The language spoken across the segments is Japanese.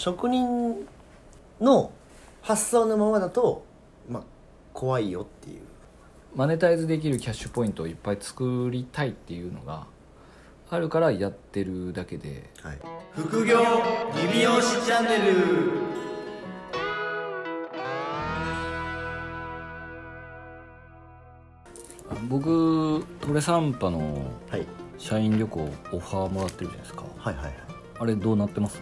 職人の発想のままだとまあ怖いよっていう。マネタイズできるキャッシュポイントをいっぱい作りたいっていうのがあるからやってるだけで。はい、副業リビオシチャンネル。僕トレサンパのはい。社員旅行オファーもらってるじゃないですか。はいはいはい。あれどうなってます？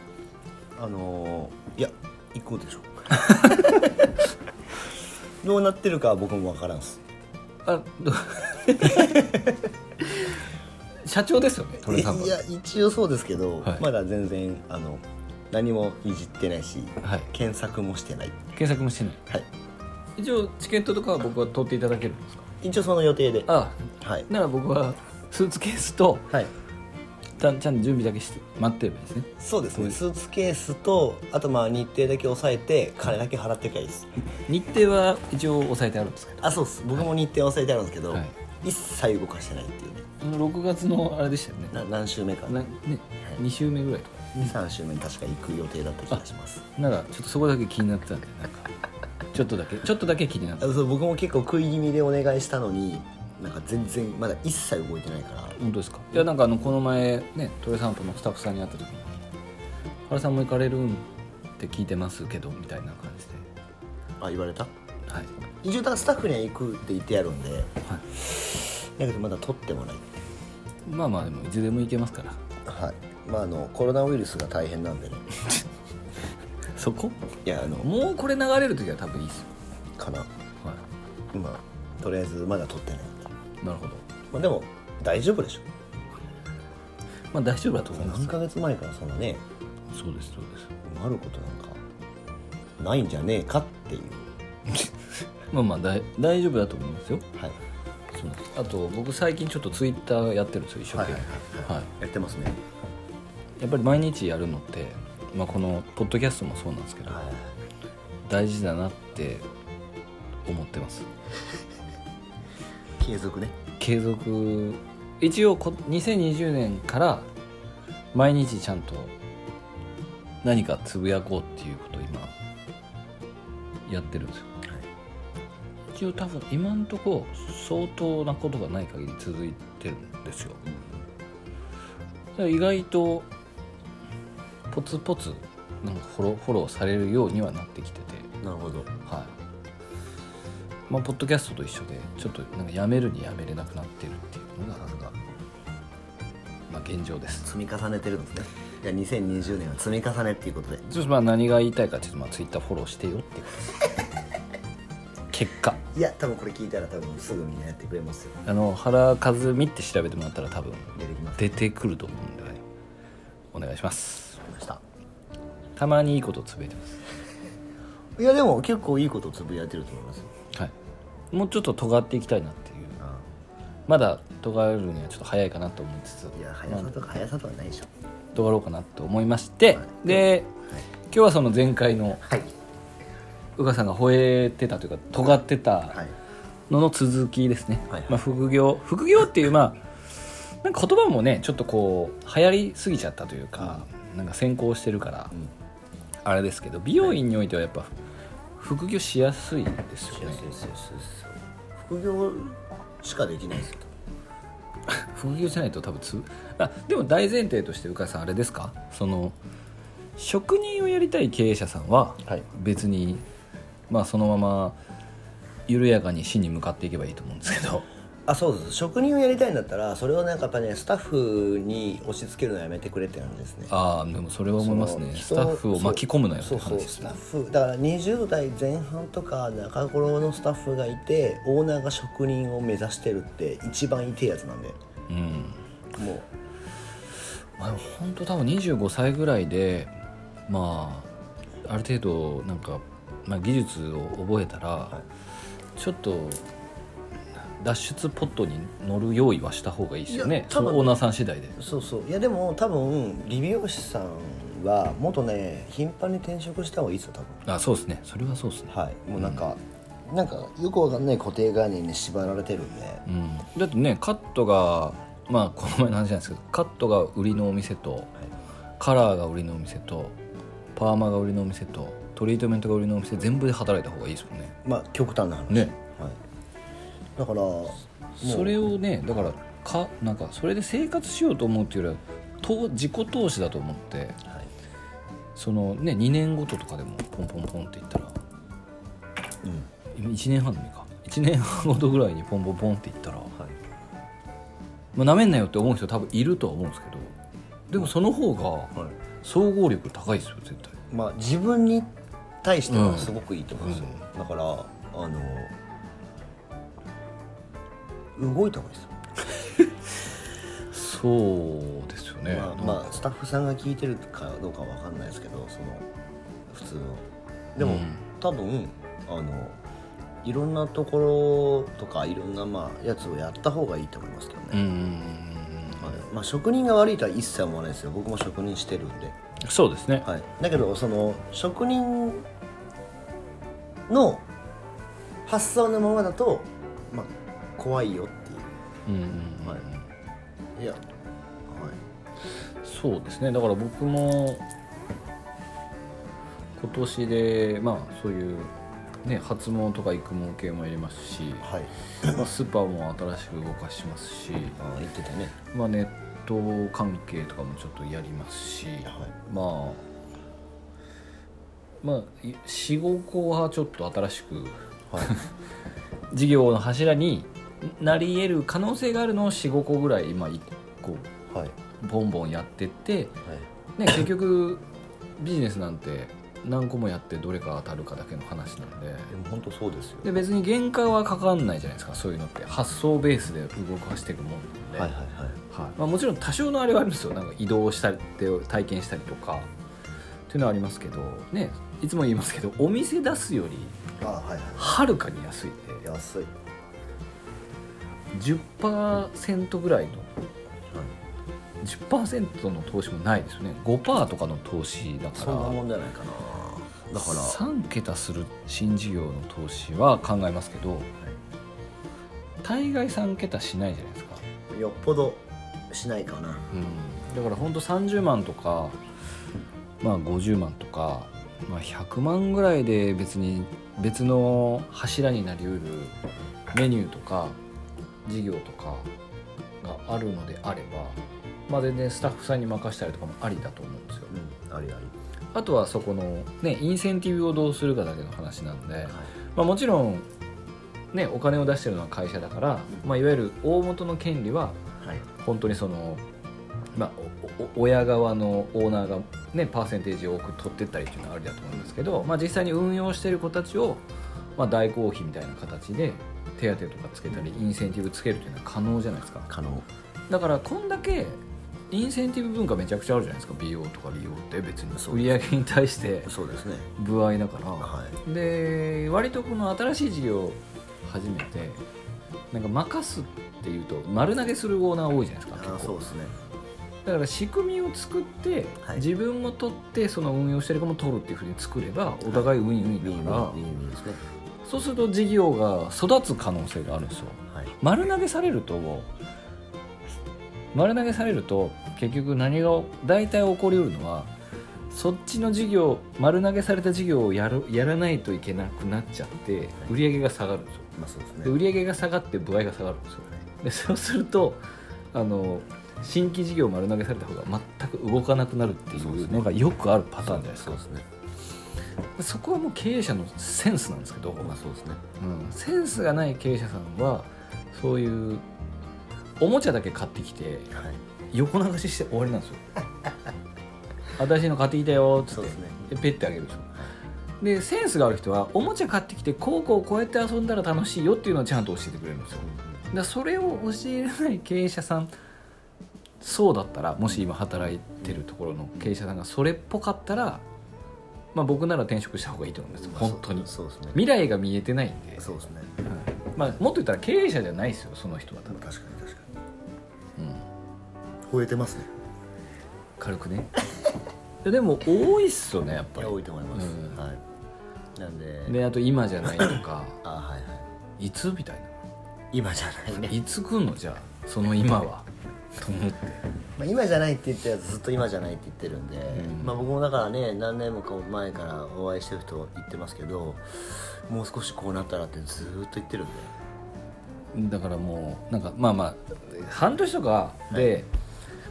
あのーいや行こうでしょ どうなってるかは僕も分からんっす。あど 社長ですよねトレサンパいや一応そうですけど、はい。まだ全然あの何もいじってないしはい。検索もしてない。検索もしてない。はい。一応チケットとかは僕は取っていただけるんですか？一応その予定で。あはい。なら僕はスーツケースとはいちゃんちゃんと準備だけして待ってればいいですね。そうですね。スーツケースとあとまあ日程だけ押さえて金だけ払ってきゃいいです。日程は一応押さえてあるんですけど。あそうです。僕も日程押さえてあるんですけど、はい。一切動かしてないっていうね。あの6月のあれでしたよね。な何週目かな。ね2週目ぐらいとか。23週目に確か行く予定だった気がします。なんかちょっとそこだけ気になってたんでなんか。ちょっとだけちょっとだけ気になってあそう僕も結構食い気味でお願いしたのになんか全然まだ一切動いてないから。本当ですか？いやなんかあのこの前ねトレサンプのスタッフさんに会った時に「原さんも行かれるんって聞いてますけど」みたいな感じで。あ言われた？はい、一応だからスタッフには行くって言ってやるんで。はだけどまだ取ってもない。い、まあまあでもいつでも行けますから。はい。まああのコロナウイルスが大変なんでね。そこ？いやあのもうこれ流れる時は多分いいですよ。かな。は今とりあえずまだ取ってないいなるほど。まあでも大丈夫でしょ。まあ大丈夫だと思います。何ヶ月前からそんなねそうですそうです。あることなんかないんじゃねえかっていう。まあまあだい大丈夫だと思いますよ。はい。そうあと僕最近ちょっとツイッターやってるんですよ一生懸命。はいやってますね。やっぱり毎日やるのって、まあ、このポッドキャストもそうなんですけど、はい。大事だなって思ってます継続ね。継続。一応こ2020年から毎日ちゃんと何かつぶやこうっていうことを今やってるんですよ。一応多分今んとこ相当なことがない限り続いてるんですよ。だから意外とポツポツなんかフォローフォローされるようにはなってきてて。なるほど。はいまあポッドキャストと一緒でちょっとなんかやめるにやめれなくなってるっていうのがまあ現状です。積み重ねてるんですね。いや2020年は積み重ねっていうことで。ちょっとまあ何が言いたいかちょっとまあツイッターフォローしてよっていう。ことです結果。いや多分これ聞いたら多分すぐみんなやってくれますよ。あの原和美って調べてもらったら多分出てくると思うんで、ね、お願いします。ました。たまにいいことつぶやいてます。いやでも結構いいことつぶやいてると思いますよはい。もうちょっと尖っていきたいなっていう。あまだ尖るにはちょっと早いかなと思いつつ。いや速さとか速さとかないでしょ。尖ろうかなと思いまして、はい。で、今日はその前回のはい。宇賀さんが吠えてたというか尖ってたはい。のの続きですね、はいはい。まあ、副業。副業っていうまあなんか言葉もねちょっとこう流行りすぎちゃったというか、なんか先行してるから、うん。あれですけど美容院においてはやっぱ副業しやすいですよね。副業しかできないです。よ 副業じゃないと多分つあでも大前提として宇賀さんあれですか？その職人をやりたい経営者さんははい。別にまあそのまま緩やかに死に向かっていけばいいと思うんですけどあそうです職人をやりたいんだったらそれをなんかやっぱねスタッフに押し付けるのはやめてくれってなんですね。ああでもそれは思いますね。スタッフを巻き込むなよってそうそう話ですね。スタッフ。だから20代前半とか中頃のスタッフがいてオーナーが職人を目指してるって一番痛いやつなんで。うん。もう。まあ、本当多分25歳ぐらいでまあある程度なんか、まあ、技術を覚えたら、ちょっと脱出ポットに乗る用意はした方がいいですよいね。オーナーさん次第で。そうそう。いやでも多分理美容師さんはもっとね頻繁に転職した方がいいですよ多分。あそうですね。それはそうですね、はい。もうなんか、なんかよくわかんない固定概念に縛られてるんで。うん、だってねカットがまあこの前の話なんですけどカットが売りのお店とカラーが売りのお店とパーマが売りのお店とトリートメントが売りのお店全部で働いた方がいいですもんね。まあ極端な話。ね。はい、だからそれをねだからかなんかそれで生活しようと思うっていうよりはと自己投資だと思ってはい。そのね2年ごととかでもポンポンポンっていったらうん。今1年半でもいいか。1年半ごとぐらいにポンポンポンっていったらはい。まあ、なめんなよって思う人多分いるとは思うんですけどでもその方がはい。総合力高いですよ絶対。まあ自分に対してはすごくいいと思うんですよ、だからあの動いた方がいいですよ。そうですよね、まあ、まあスタッフさんが聞いてるかどうかわかんないですけどその普通の。でも、うん。多分あのいろんなところとかいろんなまあやつをやった方がいいと思いますけどね、うんうんうんはいまあ、職人が悪いとは一切思わないですよ。僕も職人してるんで、うんそうですね、はい、だけどその職人の発想のままだと、まあ、怖いよっていう。うんうんうんはい。いや、はい、そうですね。だから僕も今年でまあそういうね発毛とか育毛系もやりますし、はい、まあ、スーパーも新しく動かしますし、あ言ってたね、まあ、ネット関係とかもちょっとやりますし、はい。まあまあ45個はちょっと新しくはい。事業の柱になり得る可能性があるのを45個ぐらい今1個はい。ボンボンやってって、はい。ね、結局ビジネスなんて何個もやってどれか当たるかだけの話なんで。でも本当そうですよで別に原価はかかんないじゃないですかそういうのって。発想ベースで動かしていくもんなんで、はいはいはい。はい。まあ、もちろん多少のあれはあるんですよ。なんか移動したりって体験したりとかっていうのはありますけどねいつも言いますけどお店出すよりあはるかに安いんでい安い、10%ぐらいの10%の投資もないですよね。5%とかの投資だかそんならもんじゃないかな。だから。3桁する新事業の投資は考えますけど大概3桁しないじゃないですか。よっぽどしないかな。うん、だから本当30万とか、まあ、50万とか、まあ、100万ぐらいで別に別の柱になりうるメニューとか事業とかがあるのであれば、まあ、全然スタッフさんに任したりとかもありだと思うんですよ。うんありあり。あとはそこの、ね、インセンティブをどうするかだけの話なんで、はい。まあ、もちろん、ね、お金を出してるのは会社だから、まあ、いわゆる大元の権利ははい。本当にその、まあ、親側のオーナーが、ね、パーセンテージを多く取ってったりっていうのはありだと思うんですけど、まあ、実際に運用している子たちを、まあ、代行費みたいな形で手当とかつけたりインセンティブつけるというのは可能じゃないですか。可能。だからこんだけインセンティブ文化めちゃくちゃあるじゃないですか美容とか利用って。別にそう売り上げに対してそうですね。歩合だから、はい。で割とこの新しい事業を始めてなんか任すっていうと丸投げするオーナー多いじゃないですかあ結構。そうですね。だから仕組みを作って、はい。自分も取ってその運用してる子も取るっていうふうに作ればお互いウィンウィンだから、いい意味ですねそうすると事業が育つ可能性があるんですよ。はい。丸投げされると丸投げされると結局何が大体起こりうるのはそっちの事業丸投げされた事業をやるやらないといけなくなっちゃって売り上げが下がるんですよ。まあそうですね。で売り上げが下がって歩合が下がるんですよ。でそうするとあの新規事業を丸投げされた方が全く動かなくなるっていうのがよくあるパターンじゃないですか。そうですねそこはもう経営者のセンスなんですけど、まあそうですね。うん、センスがない経営者さんはそういうおもちゃだけ買ってきてはい。横流しして終わりなんですよ新しいの買ってきたよっつって。そうですね。でペッてあげるでしょ。でセンスがある人はおもちゃ買ってきてこうこうこうやって遊んだら楽しいよっていうのをちゃんと教えてくれるんですよ。だからそれを教えられない経営者さんそうだったらもし今働いてるところの経営者さんがそれっぽかったら、まあ、僕なら転職した方がいいと思います。まあ本当に。そうですね。未来が見えてないんで、そうですね。はい。まあ、もっと言ったら経営者じゃないですよその人は多分、確かに確かうん、に吠えてますね。軽くね。ででも多いっすよねやっぱり。多いと思います。うん。はい。なんで。であと今じゃないとか。あはいはい。いつみたい今じゃないなね。いつ来んのじゃあ。その今はと思って。まあ、今じゃないって言ったやつずっと今じゃないって言ってるんで、うん。まあ、僕もだからね何年もこう前からお会いしてる人言ってますけどもう少しこうなったらってずーっと言ってるんで。だからもうなんかまあまあ半年とかで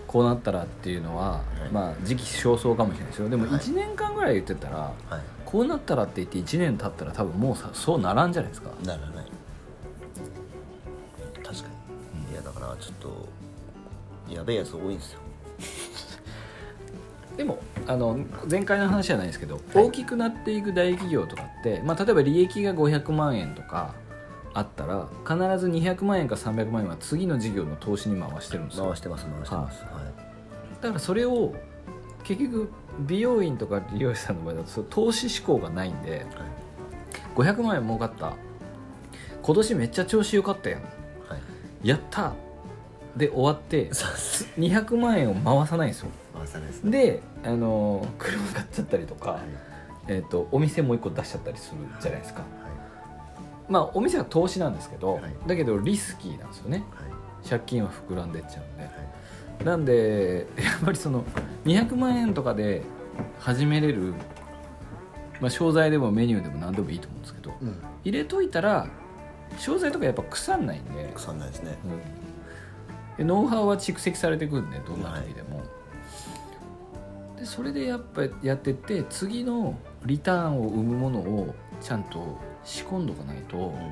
こうなったらっていうのは、い。まあ時期尚早かもしれないですよ。でもはい。1年間ぐらい言ってたら、はい。こうなったらって言って1年経ったら多分もうさそうならんじゃないですか。ならない。確かに、いやだからちょっとやべえやつ多いんですよ。でもあの前回の話じゃないですけど、大きくなっていく大企業とかって、まあ、例えば利益が500万円とかあったら必ず200万円か300万円は次の事業の投資に回してるんですよ。回してます回してます、はい。だからそれを結局美容院とか利容師さんの場合だと投資志向がないんではい。500万円儲かった。今年めっちゃ調子良かったやん。はい。やったで終わってそうです200万円を回さないんですよ。回さないですね。であの車買っちゃったりとか、はい。えー、とお店もう一個出しちゃったりするじゃないですか、はまあお店は投資なんですけど、はい。だけどリスキーなんですよね。借金は膨らんでっちゃうんで、はい。なんでやっぱりその200万円とかで始めれる、まあ、商材でもメニューでも何でもいいと思うんですけどうん。入れといたら商材とかやっぱ腐んないんで、腐んないですね。うんでノウハウは蓄積されてくんでどんな時でも、でそれでやっぱやってって次のリターンを生むものをちゃんと仕込んどかないと、うん。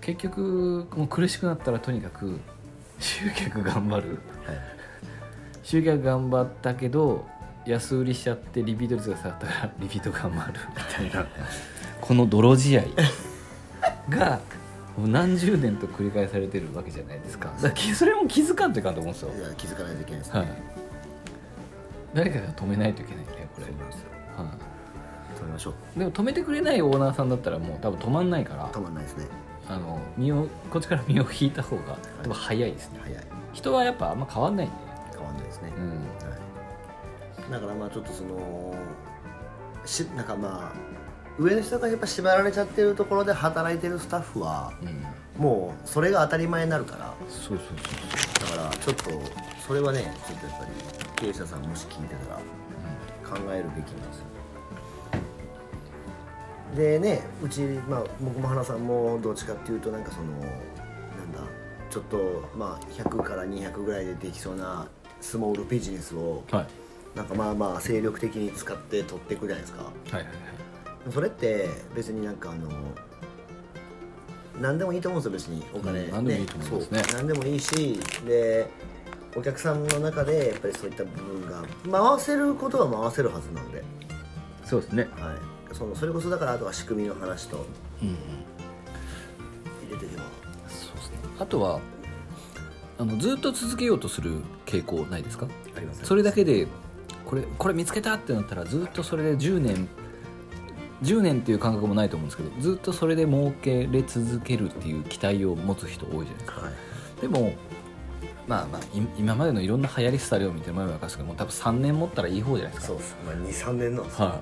結局もう苦しくなったらとにかく集客頑張る。はい。集客頑張ったけど安売りしちゃってリピート率が下がったからリピート頑張る。みたいな。この泥仕合が何十年と繰り返されてるわけじゃないですか。だからそれも気づかんといかんと思うんですよ、いや気づかないといけないですね、はい、誰かが止めないといけないんでこれ。そうなんですよ。は止めましょう。い、でも止めてくれないオーナーさんだったらもう多分止まんないから止まんないですね。あの身をこっちから身を引いた方が多分早いですね。早い。人はやっぱあんま変わんないんで、変わんないですね、うん、はい、だからまあちょっとそのしなんかまあ上の人がやっぱ縛られちゃってるところで働いてるスタッフはうん、もうそれが当たり前になるから。そうそうそう。だからちょっとそれはねちょっとやっぱり経営者さんもし聞いてたら考えるべきなんですよ。でねうち、まあ、僕も花さんもどっちかっていうとなんかそのなんだちょっとまあ100から200ぐらいでできそうなスモールビジネスをはい。なんかまあまあ精力的に使って取っていくじゃないですか。はいはいはいそれって別になんかあの何でもいいと思うんですよ別にお金、うん何でもいいと思いますね。何でもいいしでお客さんの中でやっぱりそういった部分が回せることは回せるはずなんで、そうですね。はい、そのそれこそだからあとは仕組みの話とうんうん。入れていけば。そうですね。あとはあのずっと続けようとする傾向ないですか？ありますそれだけでこれこれ見つけたってなったらずっとそれで10年10年っていう感覚もないと思うんですけどずっとそれで儲けれ続けるっていう期待を持つ人多いじゃないですか。はい。でもまあまあい今までのいろんな流行り廃れを見て前は分かるんですけども多分3年持ったらいい方じゃないですか。そうです、まあ、23年なんですは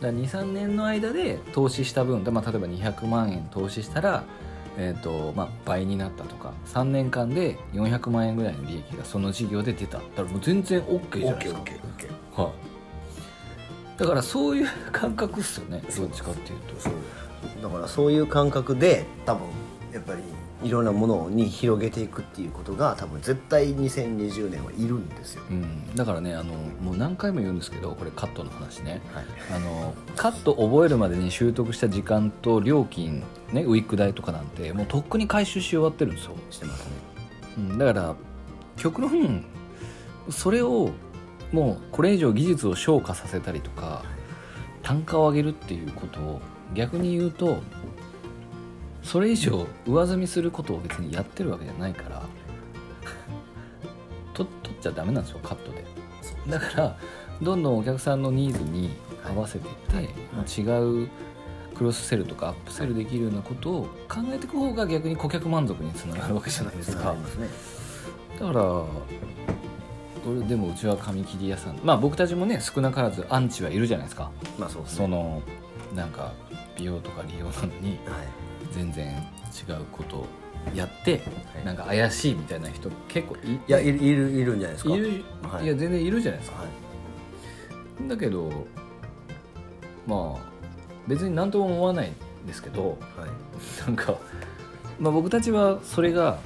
い、だ23年の間で投資した分、まあ、例えば200万円投資したら、えーとまあ、倍になったとか3年間で400万円ぐらいの利益がその事業で出た。だからもう全然 OK じゃないですか、OKOKOK はい、だからそういう感覚っすよね。どっちかっていうと。そう。だからそういう感覚で多分やっぱりいろんなものに広げていくっていうことが多分絶対2020年はいるんですよ、うん、だからねあのもう何回も言うんですけどこれカットの話ね。はい、あのカット覚えるまでに習得した時間と料金、ね、ウィッグ代とかなんてもうとっくに回収し終わってるんですよ。してますね。うん、だから極論それをもうこれ以上技術を昇華させたりとか単価を上げるっていうことを逆に言うとそれ以上上積みすることを別にやってるわけじゃないから と取っちゃダメなんですよカットで。だからどんどんお客さんのニーズに合わせていって、はい違うクロスセルとかアップセルできるようなことを考えていく方が逆に顧客満足につながるわけじゃないですか。ね。だからこれでもうちは髪切り屋さん。まあ僕たちもね少なからずアンチはいるじゃないですか。まあそうですね。そのなんか美容とか利用なのにはい。全然違うことやって、はい。なんか怪しいみたいな人結構いいやいるいるいるんじゃないですか。いる、はい。い、や全然いるじゃないですか。はい。だけどまあ別に何とも思わないんですけどはい。なんか、まあ、僕たちはそれが、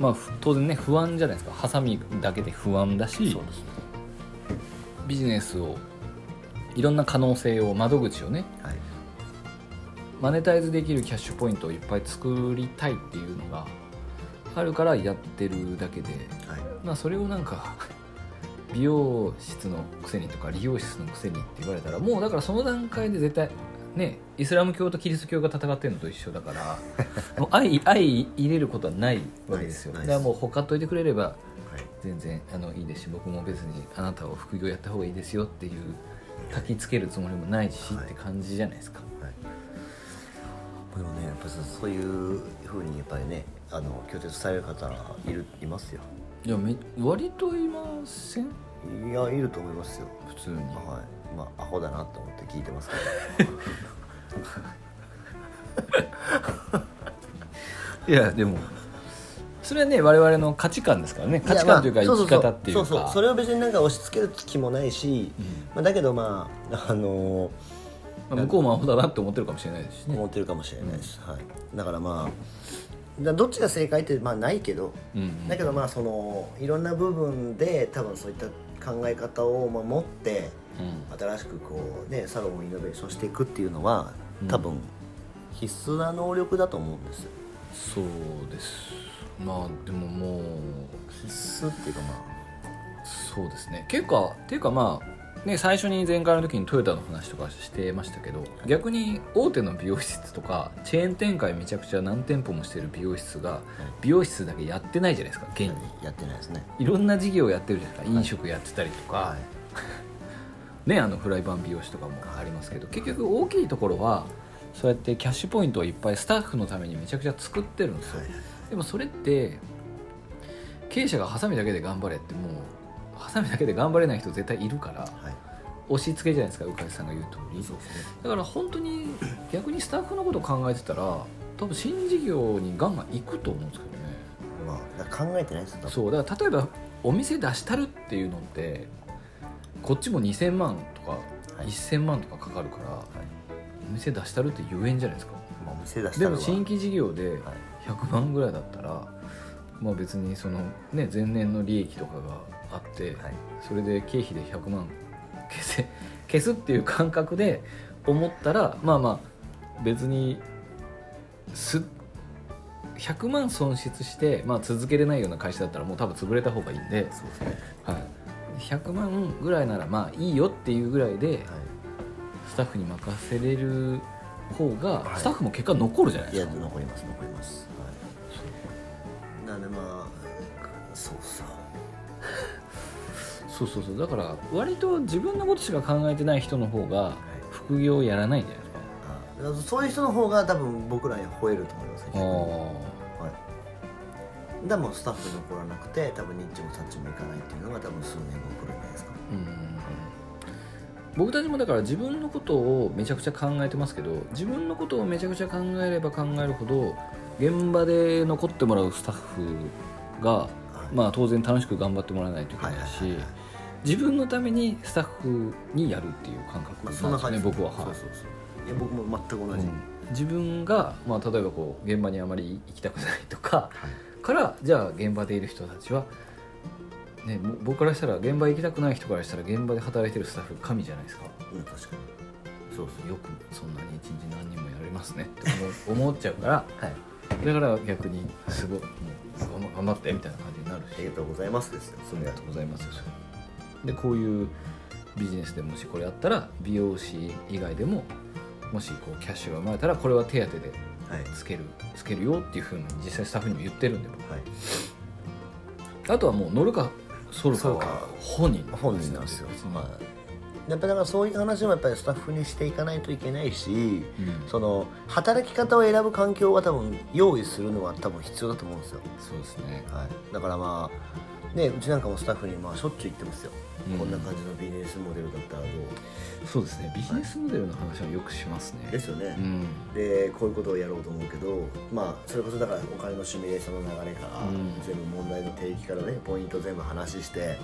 まあ、ふ当然ね不安じゃないですか。ハサミだけで不安だしね。ビジネスをいろんな可能性を窓口をねはい。マネタイズできるキャッシュポイントをいっぱい作りたいっていうのがあるからやってるだけで、はい。まあ、それをなんか美容室のくせにとか理容室のくせにって言われたらもうだからその段階で絶対ねイスラム教とキリスト教が戦ってるのと一緒だから もう愛愛入れることはないわけですよ。だからもうほかっといてくれればはい。全然あのいいですし僕も別にあなたを副業やった方がいいですよっていう焚きつけるつもりもないしはい。って感じじゃないですか、はい。でもねやっぱりそういうふうにやっぱりねあの拒絶される方いるいますよ。いやめ割といません？いやいると思いますよ。普通に。はいまあアホだなと思って聞いてますけ いやでもそれはね我々の価値観ですからね。ど価値観というか生き方っていうか。そうそうそう。それを別になんか押し付ける気もないし、うん。まあ、だけどまああのまあ向こうもアホだなって思ってるかもしれないですしね。思ってるかもしれないです、はい、だからまあだどっちが正解ってまあないけど、うん。だけどまあそのいろんな部分で多分そういった考え方をまあ持ってうん。新しくこうねサロンをイノベーションしていくっていうのはうん。多分必須な能力だと思うんです。よそうです。まあでももう必須っていうかまそうですね。結構っていうかまあね最初に前回の時にトヨタの話とかしてましたけど逆に大手の美容室とかチェーン展開めちゃくちゃ何店舗もしてる美容室が美容室だけやってないじゃないですか現に。あやってないですね。いろんな事業をやってるじゃないですか飲食やってたりとか、は ねあのフライパン美容師とかもありますけど結局大きいところはそうやってキャッシュポイントをいっぱいスタッフのためにめちゃくちゃ作ってるんですよ、はい。でもそれって経営者がハサミだけで頑張れってもうハサミだけで頑張れない人絶対いるからはい。押し付けじゃないですか鵜飼さんが言う通り。だから本当に逆にスタッフのことを考えてたら多分新事業にガンガン行くと思うんですけどね。まあ考えてないですそうだから例えばお店出したるっていうのってこっちも2000万とかはい。1000万とかかかるから、はい。お店出したるって言えんじゃないですか。まあお店出したでのはも新規事業ではい。100万ぐらいだったら、まあ、別にその、ね、前年の利益とかがあって、はい。それで経費で100万消せ消すっていう感覚で思ったらまあまあ別にす100万損失して、まあ、続けれないような会社だったらもう多分潰れた方がいいんで、そうですね。はい、100万ぐらいならまあいいよっていうぐらいではい。スタッフに任せれる方がはい。スタッフも結果残るじゃないいやですか、残ります残ります、はい、なんでまあそうそうそうそうそう。だから割と自分のことしか考えてない人の方がはい。副業をやらないんじゃないですか。そういう人の方が多分僕らに吠えると思いますねはもうスタッフ残らなくて多分ニッチもサッチもいかないっていうのが多分数年後来るんじゃないですか。うん僕たちもだから自分のことをめちゃくちゃ考えてますけど自分のことをめちゃくちゃ考えれば考えるほど現場で残ってもらうスタッフが、はい。まあ、当然楽しく頑張ってもらわないといけはないいし、はいはいはい自分のためにスタッフにやるっていう感覚まあなんですそんな感じ。ね僕は、はい。そうそうそういや僕も全く同じ、うん。自分が、まあ、例えばこう現場にあまり行きたくないとかはい。からじゃあ現場でいる人たちは、ね、も僕からしたら現場行きたくない人からしたら現場で働いてるスタッフ神じゃないですか。うん確かに。そうそう。よくそんなに一日何人もやりますね。って思っちゃうから。はい。だから逆にすごいもう頑張頑張ってみたいな感じになるし。ありがとうございますですよ。ありがとうございますでこういうビジネスでもしこれやったら美容師以外でももしこうキャッシュが生まれたらこれは手当ではい。つけるつけるよっていうふうに実際スタッフにも言ってるんで僕。はい。あとはもう乗るか反るか。はそうか本人本人なんですよ。別にはいやっぱだからそういう話もやっぱりスタッフにしていかないといけないしうん。その働き方を選ぶ環境は多分用意するのは多分必要だと思うんですよ、そうですね。はい、だからまあねうちなんかもスタッフにまあしょっちゅう言ってますよ。うん。こんな感じのビジネスモデルだったらどそうですね。ビジネスモデルの話はよくしますね。うですよね、うん。でこういうことをやろうと思うけどまあそれこそだからお金のシミュレーションの流れから、うん。全部問題の定義からねポイント全部話して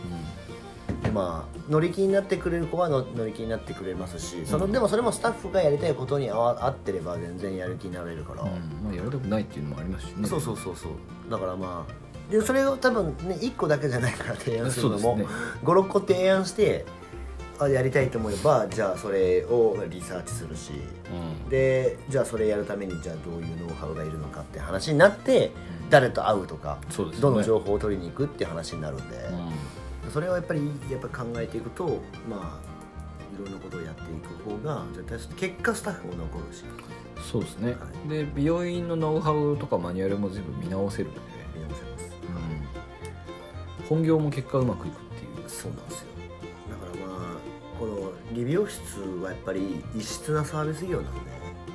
でまあ乗り気になってくれる子はの乗り気になってくれますしその、でもそれもスタッフがやりたいことに合ってれば全然やる気になれるから、うん。まあ、やりたくないっていうのもありますしね。そうそうそうそう。だからまあでそれを多分ね1個だけじゃないから提案するのも、ね。56個提案してあやりたいと思えばじゃあそれをリサーチするしうん。でじゃあそれやるためにじゃあどういうノウハウがいるのかって話になって誰と会うとかね。どの情報を取りに行くっていう話になるんで、うそれをやっぱりやっぱ考えていくとまあいろんなことをやっていく方が絶対結果スタッフも残るしんそうですね、はで美容院のノウハウとかマニュアルも全部見直せるので、本業も結果うまくいくっていう。そうなんですよ。だからまあこの理美容室はやっぱり異質なサービス業なんで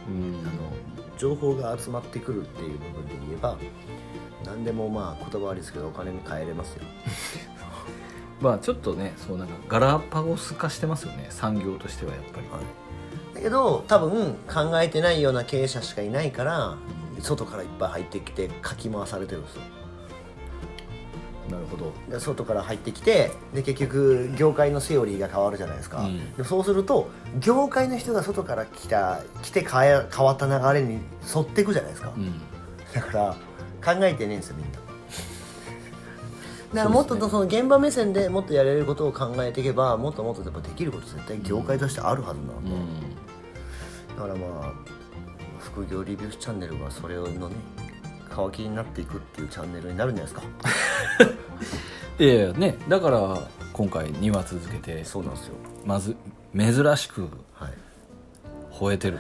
うん。あの情報が集まってくるっていう部分で言えば何でもまあ言葉悪いですけどお金に換えれますよ。まあちょっとねそうなんかガラパゴス化してますよね。産業としてはやっぱり、だけど多分考えてないような経営者しかいないから外からいっぱい入ってきてかき回されてるんですよなるほど。で外から入ってきてで結局業界のセオリーが変わるじゃないですか、うん。でそうすると業界の人が外から来た来て変え変わった流れに沿っていくじゃないですか、うん。だから考えてねえんですよみんな。だからもっとその現場目線でもっとやれることを考えていけばもっともっとやっぱできること絶対業界としてあるはずなので、だからまあ副業リビュースチャンネルはそれのね皮切りになっていくっていうチャンネルになるんじゃないですか。いやいやねだから今回2話続けてそうなんですよ。まず珍しくはい。吠えてる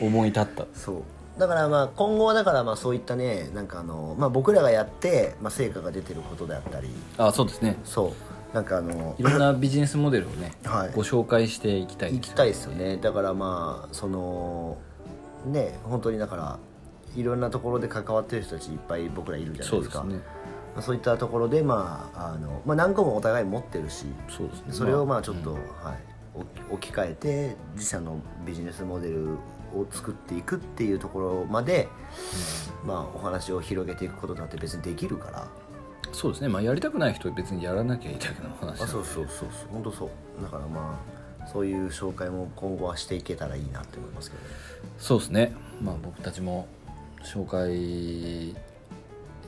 思い立った。そう。だからまあ今後はだからまあそういったねなんかあの、まあ、僕らがやって、まあ、成果が出てることであったり。あそうですね。そう。なんかあのいろんなビジネスモデルをね、はい。ご紹介していきたいです行きたいですよね。だからまあそのね本当にだからいろんなところで関わってる人たちいっぱい僕らいるじゃないですか。そうですね。まあそういったところでまああの、まあ、何個もお互い持ってるしそうですね。それをまあちょっと、うん。はい、置き換えて自社のビジネスモデルを作っていくっていうところまで、まあ、お話を広げていくことだって別にできるから。そうですね。まあやりたくない人は別にやらなきゃいいだけの話あそうそうそうそう。本当そう。だからまあそういう紹介も今後はしていけたらいいなって思いますけどね。そうですね。まあ僕たちも紹介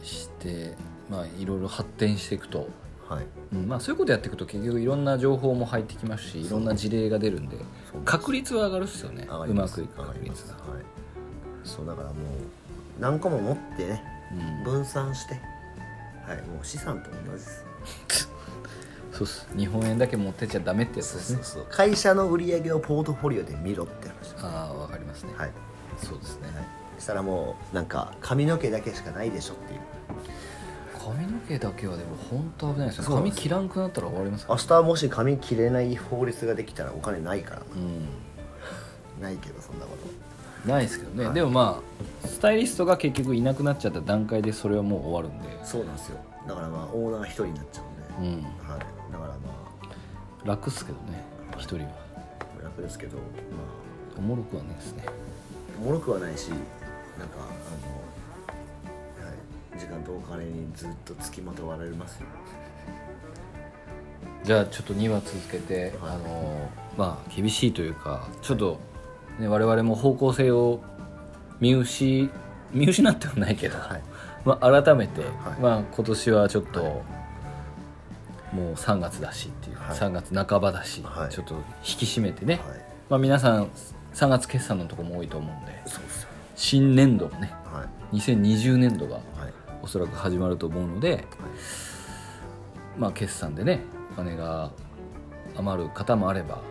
してまあいろいろ発展していくと、はい。うんまあ、そういうことやっていくと結局いろんな情報も入ってきますしいろんな事例が出るんで確率は上がるっすよね。うまくいく確率が、す。はい。そうだからもう何個も持ってねうん、分散して。はい。もう資産と同じです。そうっす。日本円だけ持ってっちゃダメってやつですね。そうそう会社の売り上げをポートフォリオで見ろって話ああわかりますね。はい。そうですね、そしたらもうなんか髪の毛だけしかないでしょっていう。髪の毛だけはでも本当危ないですね。そうなんです。髪切らんくなったら終わりますから。明日もし髪切れない法律ができたらお金ないから。うん。ないけどそんなこと。ないですけどね、はい。でもまあスタイリストが結局いなくなっちゃった段階でそれはもう終わるんで、そうなんですよ。だからまあオーナー一人になっちゃうんで、うん、はい、だからま楽っすけどね。一人は。あ楽ですけどまおもろくはないですね。あおもろくはないしなんかあの、はい、時間とお金にずっと付きまとわれますよ。じゃあちょっと2話続けて、はい。あのまあ厳しいというかちょっと、ね、我々も方向性を見失見失ってはないけど、はい。まあ、改めて、はい。まあ、今年はちょっと、はい。もう3月だしっていう、はい。3月半ばだし、はい。ちょっと引き締めてね、はい。まあ、皆さん3月決算のとこも多いと思うんで。そう新年度がねはい。2020年度がはい。おそらく始まると思うので、まあ、決算でねお金が余る方もあれば、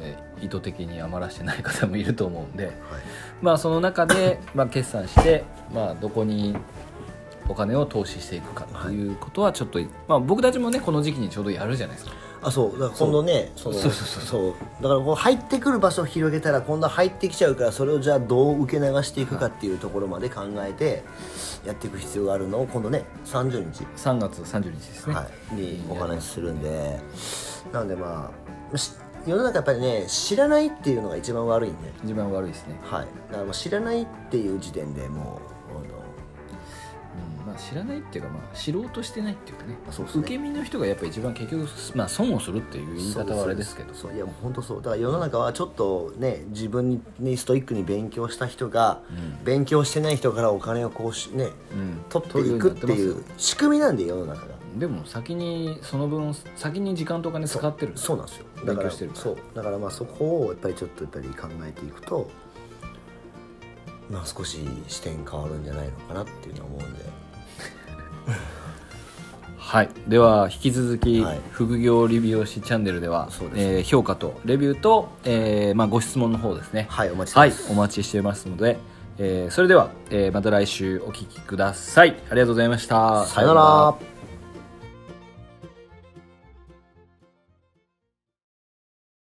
えー意図的に余らしてない方もいると思うんで、はい。まあ、その中で、まあ、決算して、まあ、どこにお金を投資していくかっていうことはちょっと、まあ、僕たちもねこの時期にちょうどやるじゃないですかあそうだから今度ねそのそうそうそうそう。だからこう入ってくる場所を広げたら今度は入ってきちゃうからそれをじゃあどう受け流していくかっていうところまで考えてやっていく必要があるのを今度ね30日、3月30日ですね、はい、にお話しするんで。なのでまあし世の中やっぱりね知らないっていうのが一番悪いんで、一番悪いですね、はい、だからもう知らないっていう時点でもう知らないっていうか、まあ、知ろうとしてないっていうかね。そうですね。受け身の人がやっぱ一番結局、まあ、損をするっていう言い方はあれですけど。そういやもう本当そう。だから世の中はちょっとね自分にストイックに勉強した人が、勉強してない人からお金をこうしね、うん。取っていくっていう仕組みなんで世の中が。でも先にその分先に時間とお金使ってる。そうなんですよ。だ勉から強してるからそう。だからまあそこをやっぱりちょっとやっぱり考えていくとまあ少し視点変わるんじゃないのかなっていうのは思うんではい、では引き続き、はい。副業理美容師チャンネルではそうですね。えー評価とレビューと、えーまあ、ご質問の方ですね。はいお待ちしてはいます、お待ちしていますので、えーそれでは、えーまた来週お聞きください。ありがとうございました。さよなら